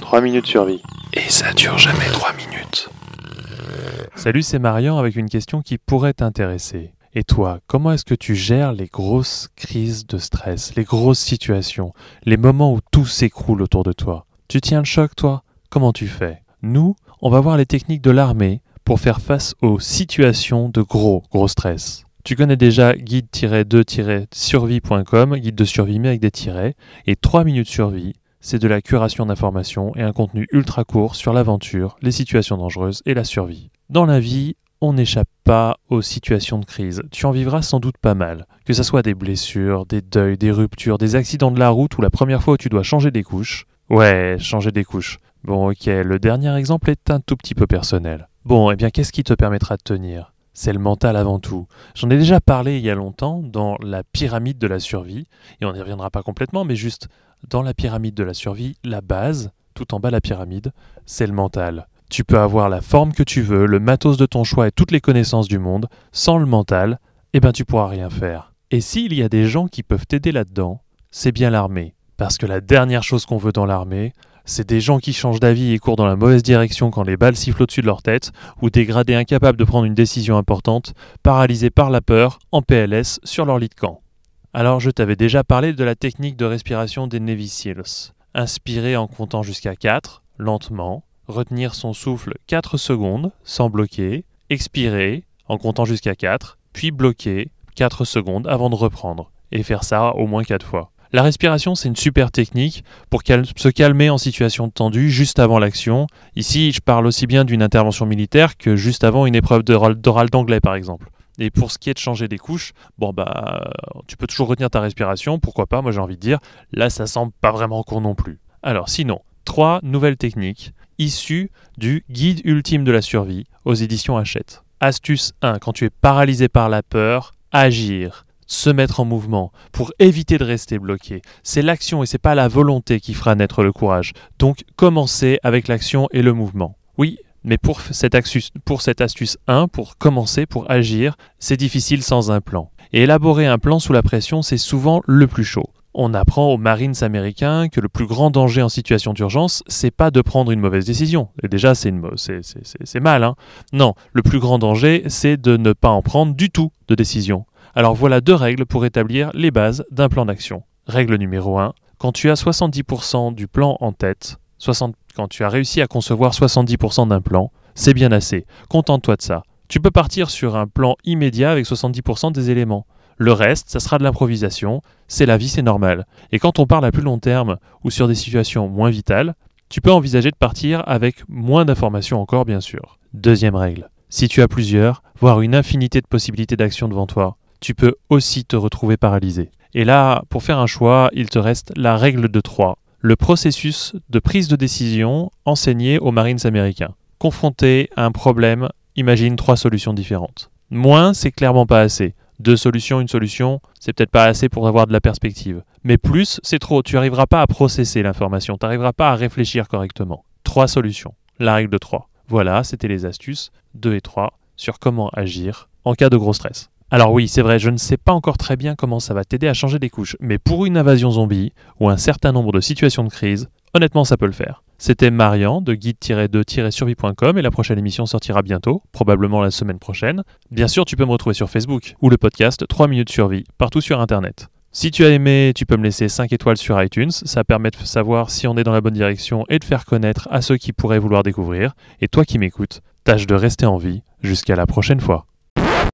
3 minutes survie. Et ça dure jamais 3 minutes. Salut, c'est Marian avec une question qui pourrait t'intéresser. Et toi, comment est-ce que tu gères les grosses crises de stress, les grosses situations, les moments où tout s'écroule autour de toi? Tu tiens le choc, toi? Comment tu fais? Nous, on va voir les techniques de l'armée pour faire face aux situations de gros, gros stress. Tu connais déjà guide-2-survie.com, guide de survie mais avec des tirets, et 3 minutes survie, c'est de la curation d'informations et un contenu ultra court sur l'aventure, les situations dangereuses et la survie. Dans la vie, on n'échappe pas aux situations de crise. Tu en vivras sans doute pas mal. Que ce soit des blessures, des deuils, des ruptures, des accidents de la route ou la première fois où tu dois changer des couches. Ouais, changer des couches. Bon, ok, le dernier exemple est un tout petit peu personnel. Bon, eh bien, qu'est-ce qui te permettra de tenir? C'est le mental avant tout. J'en ai déjà parlé il y a longtemps dans la pyramide de la survie, et on n'y reviendra pas complètement, mais juste dans la pyramide de la survie, la base, tout en bas de la pyramide, c'est le mental. Tu peux avoir la forme que tu veux, le matos de ton choix et toutes les connaissances du monde, sans le mental, eh ben tu pourras rien faire. Et s'il y a des gens qui peuvent t'aider là-dedans, c'est bien l'armée. Parce que la dernière chose qu'on veut dans l'armée, c'est des gens qui changent d'avis et courent dans la mauvaise direction quand les balles sifflent au-dessus de leur tête, ou dégradés incapables de prendre une décision importante, paralysés par la peur, en PLS, sur leur lit de camp. Alors je t'avais déjà parlé de la technique de respiration des Navy Seals. Inspirer en comptant jusqu'à 4, lentement, retenir son souffle 4 secondes, sans bloquer, expirer en comptant jusqu'à 4, puis bloquer 4 secondes avant de reprendre, et faire ça au moins 4 fois. La respiration, c'est une super technique pour se calmer en situation tendue juste avant l'action. Ici, je parle aussi bien d'une intervention militaire que juste avant une épreuve d'oral d'anglais, par exemple. Et pour ce qui est de changer des couches, bon bah, tu peux toujours retenir ta respiration, pourquoi pas, moi j'ai envie de dire. Là, ça semble pas vraiment con non plus. Alors, sinon, trois nouvelles techniques issues du Guide ultime de la survie aux éditions Hachette. Astuce 1, quand tu es paralysé par la peur, agir se mettre en mouvement pour éviter de rester bloqué. C'est l'action et c'est pas la volonté qui fera naître le courage. Donc commencez avec l'action et le mouvement. Oui, mais pour cette, astuce, pour cette astuce 1, pour commencer, pour agir, c'est difficile sans un plan. Et élaborer un plan sous la pression, c'est souvent le plus chaud. On apprend aux Marines américains que le plus grand danger en situation d'urgence, c'est pas de prendre une mauvaise décision. Et déjà, c'est, mal. Hein non, le plus grand danger, c'est de ne pas en prendre du tout de décision. Alors voilà deux règles pour établir les bases d'un plan d'action. Règle numéro 1, quand tu as 70% du plan en tête, quand tu as réussi à concevoir 70% d'un plan, c'est bien assez. Contente-toi de ça. Tu peux partir sur un plan immédiat avec 70% des éléments. Le reste, ça sera de l'improvisation, c'est la vie, c'est normal. Et quand on parle à plus long terme ou sur des situations moins vitales, tu peux envisager de partir avec moins d'informations encore, bien sûr. Deuxième règle. Si tu as plusieurs, voire une infinité de possibilités d'action devant toi, tu peux aussi te retrouver paralysé. Et là, pour faire un choix, il te reste la règle de 3, le processus de prise de décision enseigné aux Marines américains. Confronté à un problème, imagine trois solutions différentes. Moins, c'est clairement pas assez. Deux solutions, une solution, c'est peut-être pas assez pour avoir de la perspective. Mais plus, c'est trop. Tu n'arriveras pas à processer l'information, tu n'arriveras pas à réfléchir correctement. Trois solutions. La règle de 3. Voilà, c'était les astuces 2 et 3 sur comment agir en cas de gros stress. Alors oui, c'est vrai, je ne sais pas encore très bien comment ça va t'aider à changer des couches, mais pour une invasion zombie ou un certain nombre de situations de crise, honnêtement ça peut le faire. C'était Marian de guide-2-survie.com et la prochaine émission sortira bientôt, probablement la semaine prochaine. Bien sûr, tu peux me retrouver sur Facebook ou le podcast 3 minutes survie, partout sur Internet. Si tu as aimé, tu peux me laisser 5 étoiles sur iTunes, ça permet de savoir si on est dans la bonne direction et de faire connaître à ceux qui pourraient vouloir découvrir. Et toi qui m'écoutes, tâche de rester en vie jusqu'à la prochaine fois.